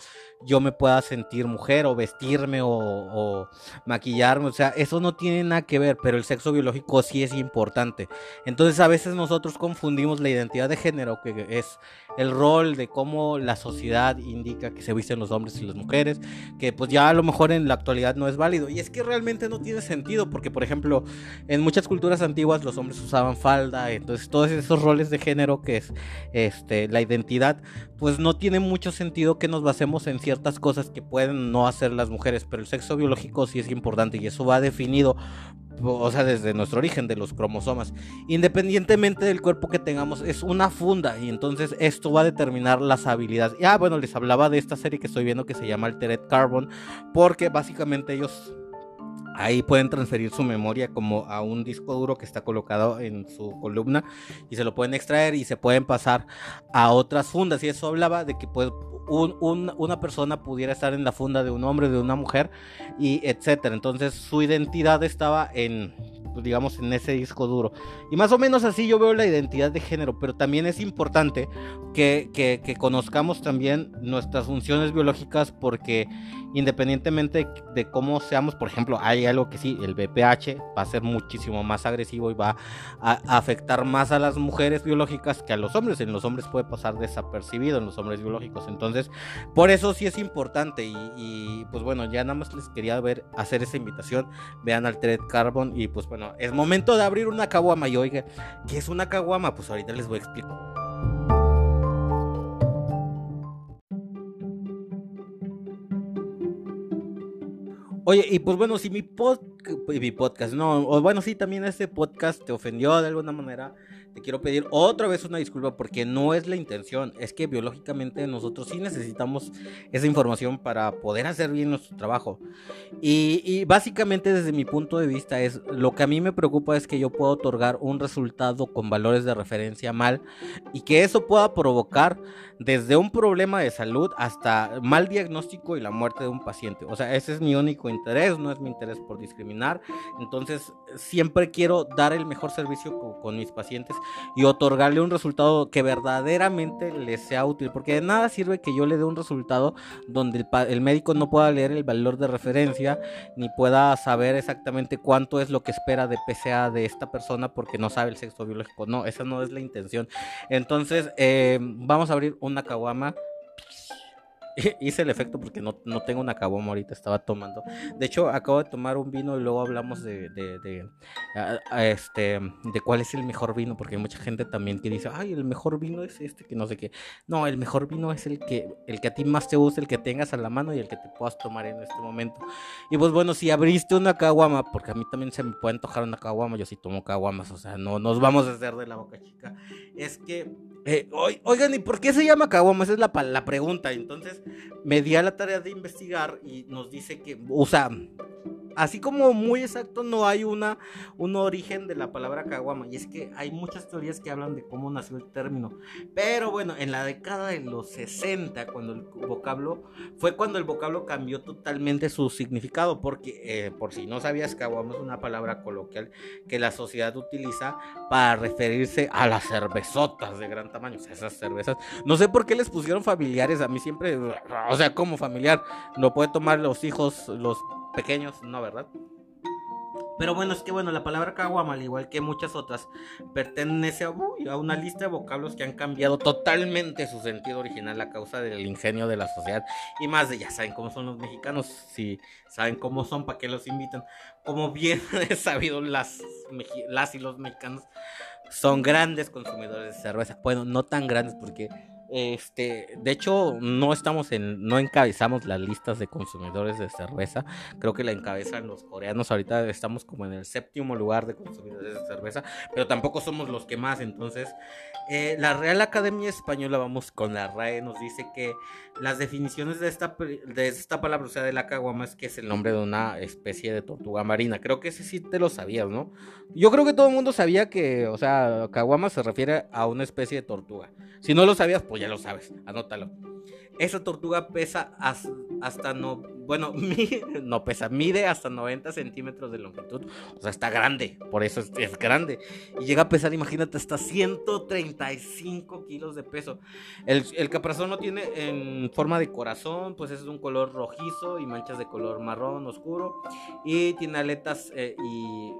yo me pueda sentir mujer o vestirme o, maquillarme, o sea, eso no tiene nada que ver, pero el sexo biológico sí es importante. Entonces a veces nosotros confundimos la identidad de género, que es el rol de cómo la sociedad indica que se visten los hombres y las mujeres, que pues ya a lo mejor en la actualidad no es válido. Y es que realmente no tiene sentido, porque por ejemplo, en muchas culturas antiguas los hombres usaban falda, entonces todos esos roles de género que es este, la identidad, pues no tiene mucho sentido que nos basemos en ciertas cosas que pueden no hacer las mujeres, pero el sexo biológico sí es importante y eso va definido o sea, desde nuestro origen de los cromosomas. Independientemente del cuerpo que tengamos, es una funda y entonces esto va a determinar las habilidades. Ya, ah, bueno, les hablaba de esta serie que estoy viendo que se llama Altered Carbon, porque básicamente ellos ahí pueden transferir su memoria como a un disco duro que está colocado en su columna y se lo pueden extraer y se pueden pasar a otras fundas. Y eso hablaba de que pues, una persona pudiera estar en la funda de un hombre, de una mujer, y etcétera. Entonces su identidad estaba en, digamos, en ese disco duro. Y más o menos así yo veo la identidad de género, pero también es importante que, que conozcamos también nuestras funciones biológicas porque independientemente de cómo seamos, por ejemplo, hay algo que sí, el BPH va a ser muchísimo más agresivo y va a, afectar más a las mujeres biológicas que a los hombres. En los hombres puede pasar desapercibido en los hombres biológicos. Entonces, por eso sí es importante. Y, pues bueno, ya nada más les quería ver hacer esa invitación. Vean al Thread Carbon. Y pues bueno, es momento de abrir una caguama. Y oiga, ¿qué es una caguama? Pues ahorita les voy a explicar. Oye, y pues bueno, si mi, podcast, no, o bueno, sí, también este podcast te ofendió de alguna manera, te quiero pedir otra vez una disculpa porque no es la intención, es que biológicamente nosotros sí necesitamos esa información para poder hacer bien nuestro trabajo. Y, y, básicamente desde mi punto de vista es, lo que a mí me preocupa es que yo puedo otorgar un resultado con valores de referencia mal y que eso pueda provocar desde un problema de salud hasta mal diagnóstico y la muerte de un paciente. O sea, ese es mi único interés, no es mi interés por discriminar. Entonces, siempre quiero dar el mejor servicio con, mis pacientes y otorgarle un resultado que verdaderamente les sea útil. Porque de nada sirve que yo le dé un resultado donde el, médico no pueda leer el valor de referencia ni pueda saber exactamente cuánto es lo que espera de PCA de esta persona porque no sabe el sexo biológico. No, esa no es la intención. Entonces, eh, vamos a abrir un una caguama. Hice el efecto porque no, no, tengo una caguama ahorita, estaba tomando. De hecho, acabo de tomar un vino y luego hablamos de, de, este, de cuál es el mejor vino, porque hay mucha gente también que dice, ay, el mejor vino es este, que no sé qué. No, el mejor vino es el que, el que a ti más te gusta, el que tengas a la mano y el que te puedas tomar en este momento. Y pues bueno, si abriste una caguama, porque a mí también se me puede antojar una caguama, yo sí tomo caguamas, o sea, no nos vamos a hacer de la boca chica. Es que eh, oigan, ¿y por qué se llama caguama? Esa es la, la pregunta. Entonces me di a la tarea de investigar y nos dice que, o sea, así como muy exacto, no hay una, un origen de la palabra caguama. Y es que hay muchas teorías que hablan de cómo nació el término. Pero bueno, en la década de los 60, cuando el vocablo, fue cuando el vocablo cambió totalmente su significado. Porque, eh, por si no sabías, caguama es una palabra coloquial que la sociedad utiliza para referirse a las cervezotas de gran tamaño. O sea, esas cervezas. No sé por qué les pusieron familiares. A mí siempre, o sea, como familiar, no puede tomar los hijos, los pequeños, no, ¿verdad? Pero bueno, es que bueno, la palabra caguama, al igual que muchas otras, pertenece a, una lista de vocablos que han cambiado totalmente su sentido original a causa del ingenio de la sociedad. Y más de, ya saben cómo son los mexicanos, si saben cómo son, ¿para qué los invitan? Como bien he sabido, las, las y los mexicanos son grandes consumidores de cerveza. Bueno, no tan grandes porque Este, de hecho, no estamos en, no encabezamos las listas de consumidores de cerveza. Creo que la encabezan los coreanos. Ahorita estamos como en el séptimo lugar de consumidores de cerveza, pero tampoco somos los que más. Entonces, eh, la Real Academia Española, vamos con la RAE, nos dice que las definiciones de esta, de esta palabra, o sea, de la caguama, es que es el nombre de una especie de tortuga marina. Creo que ese sí te lo sabías, ¿no? Yo creo que todo el mundo sabía que, o sea, caguama se refiere a una especie de tortuga. Si no lo sabías, pues ya lo sabes, anótalo. Esa tortuga pesa hasta no, bueno, no pesa, mide hasta 90 centímetros de longitud. O sea, está grande, por eso es, grande. Y llega a pesar, imagínate, hasta 135 kilos de peso. El, el caparazón no tiene en forma de corazón, pues es un color rojizo y manchas de color marrón oscuro. Y tiene aletas eh, y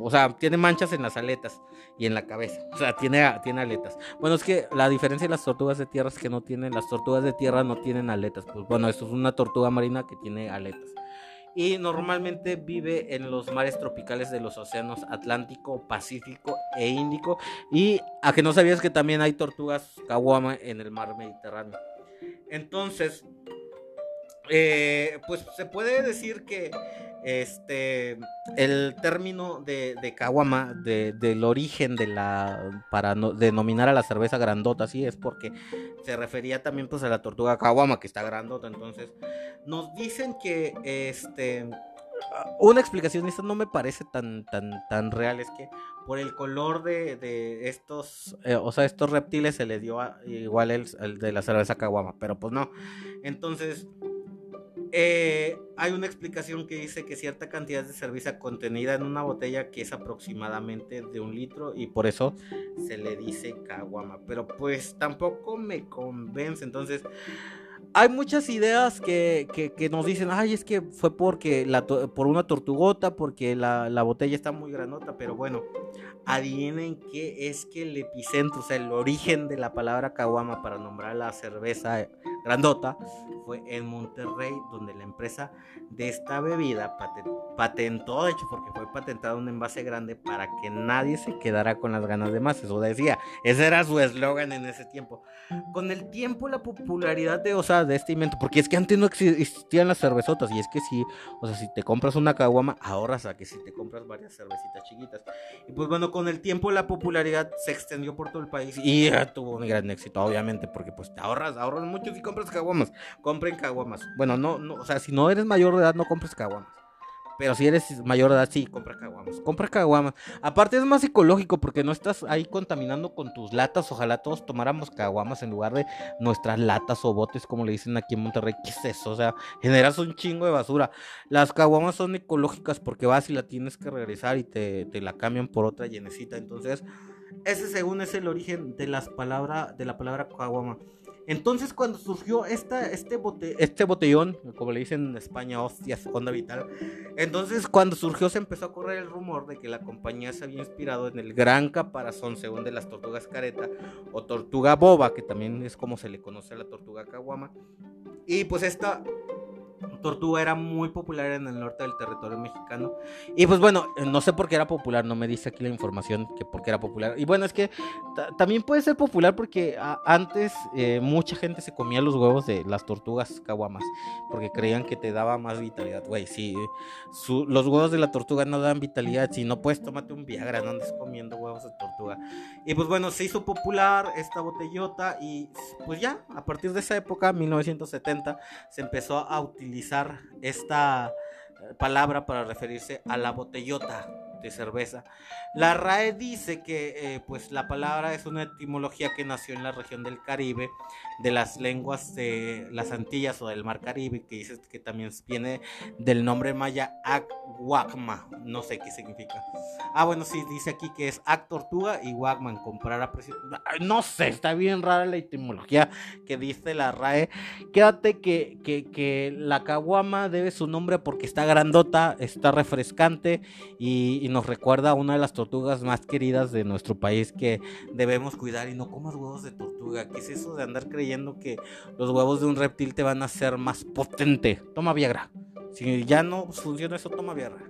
o sea, tiene manchas en las aletas y en la cabeza. O sea, tiene, tiene aletas. Bueno, es que la diferencia de las tortugas de tierra es que no tienen, las tortugas de tierra no tienen aletas. Pues bueno, esto es una tortuga marina que tiene aletas. Y normalmente vive en los mares tropicales de los océanos Atlántico, Pacífico e Índico. Y a que no sabías que también hay tortugas kawama en el mar Mediterráneo. Entonces, eh, pues se puede decir que este el término de, de Kawama, del origen de la para denominar a la cerveza grandota, sí, es porque se refería también pues a la tortuga Kawama que está grandota. Entonces, nos dicen que este una explicación, esta no me parece tan, tan, tan real, es que por el color de, estos, eh, o sea, estos reptiles se le dio igual el, el, de la cerveza Kawama, pero pues no. Entonces, eh, hay una explicación que dice que cierta cantidad de cerveza contenida en una botella que es aproximadamente de un litro y por eso se le dice caguama. Pero pues tampoco me convence. Entonces, hay muchas ideas que, nos dicen, ay, es que fue porque por una tortugota, porque la, la, botella está muy granota, pero bueno, adivinen qué es que el epicentro, o sea, el origen de la palabra caguama para nombrar la cerveza grandota fue en Monterrey, donde la empresa de esta bebida patentó, de hecho, porque fue patentado un envase grande para que nadie se quedara con las ganas de más. Eso decía, ese era su eslogan en ese tiempo. Con el tiempo, la popularidad de, o de este invento, porque es que antes no existían las cervezotas, y es que si, o sea, si te compras una caguama, ahorras a que si te compras varias cervecitas chiquitas. Y pues bueno, con el tiempo la popularidad se extendió por todo el país y tuvo un gran éxito, obviamente, porque pues te ahorras, ahorras mucho si compras caguamas. Compren caguamas. Bueno, no, no, o sea, si no eres mayor de edad, no compres caguamas. Pero si eres mayor de edad, sí, compra caguamas. Compra caguamas. Aparte es más psicológico porque no estás ahí contaminando con tus latas. Ojalá todos tomáramos caguamas en lugar de nuestras latas o botes, como le dicen aquí en Monterrey. ¿Qué es eso? O sea, generas un chingo de basura. Las caguamas son ecológicas porque vas y la tienes que regresar y te, te la cambian por otra llenecita. Entonces, ese según es el origen de las palabras, de la palabra caguama. Entonces, cuando surgió esta, este, bote, este botellón, como le dicen en España, hostias, Honda Vital, entonces cuando surgió se empezó a correr el rumor de que la compañía se había inspirado en el gran caparazón, según de las tortugas careta, o tortuga boba, que también es como se le conoce a la tortuga caguama. Y pues esta tortuga era muy popular en el norte del territorio mexicano. Y pues bueno, eh, no sé por qué era popular, no me dice aquí la información que por qué era popular. Y bueno, es que también puede ser popular porque antes eh, mucha gente se comía los huevos de las tortugas caguamas, porque creían que te daba más vitalidad. Güey, si los huevos de la tortuga no dan vitalidad, si no puedes, tómate un Viagra, no andes comiendo huevos de tortuga. Y pues bueno, se hizo popular esta botellota y pues ya, a partir de esa época, 1970, se empezó a utilizar esta eh, palabra para referirse a la botellota cerveza. La RAE dice que eh, pues la palabra es una etimología que nació en la región del Caribe, de las lenguas de las Antillas o del Mar Caribe, que dice que también viene del nombre maya Ak-Wakma, no sé qué significa. Ah, bueno, sí, dice aquí que es Ak Tortuga y Wakman, comprar a precio. No sé, está bien rara la etimología que dice la RAE. Quédate que, que, que la caguama debe su nombre porque está grandota, está refrescante y, y nos recuerda a una de las tortugas más queridas de nuestro país que debemos cuidar y no comas huevos de tortuga. ¿Qué es eso de andar creyendo que los huevos de un reptil te van a hacer más potente? Toma Viagra. Si ya no funciona eso, toma Viagra.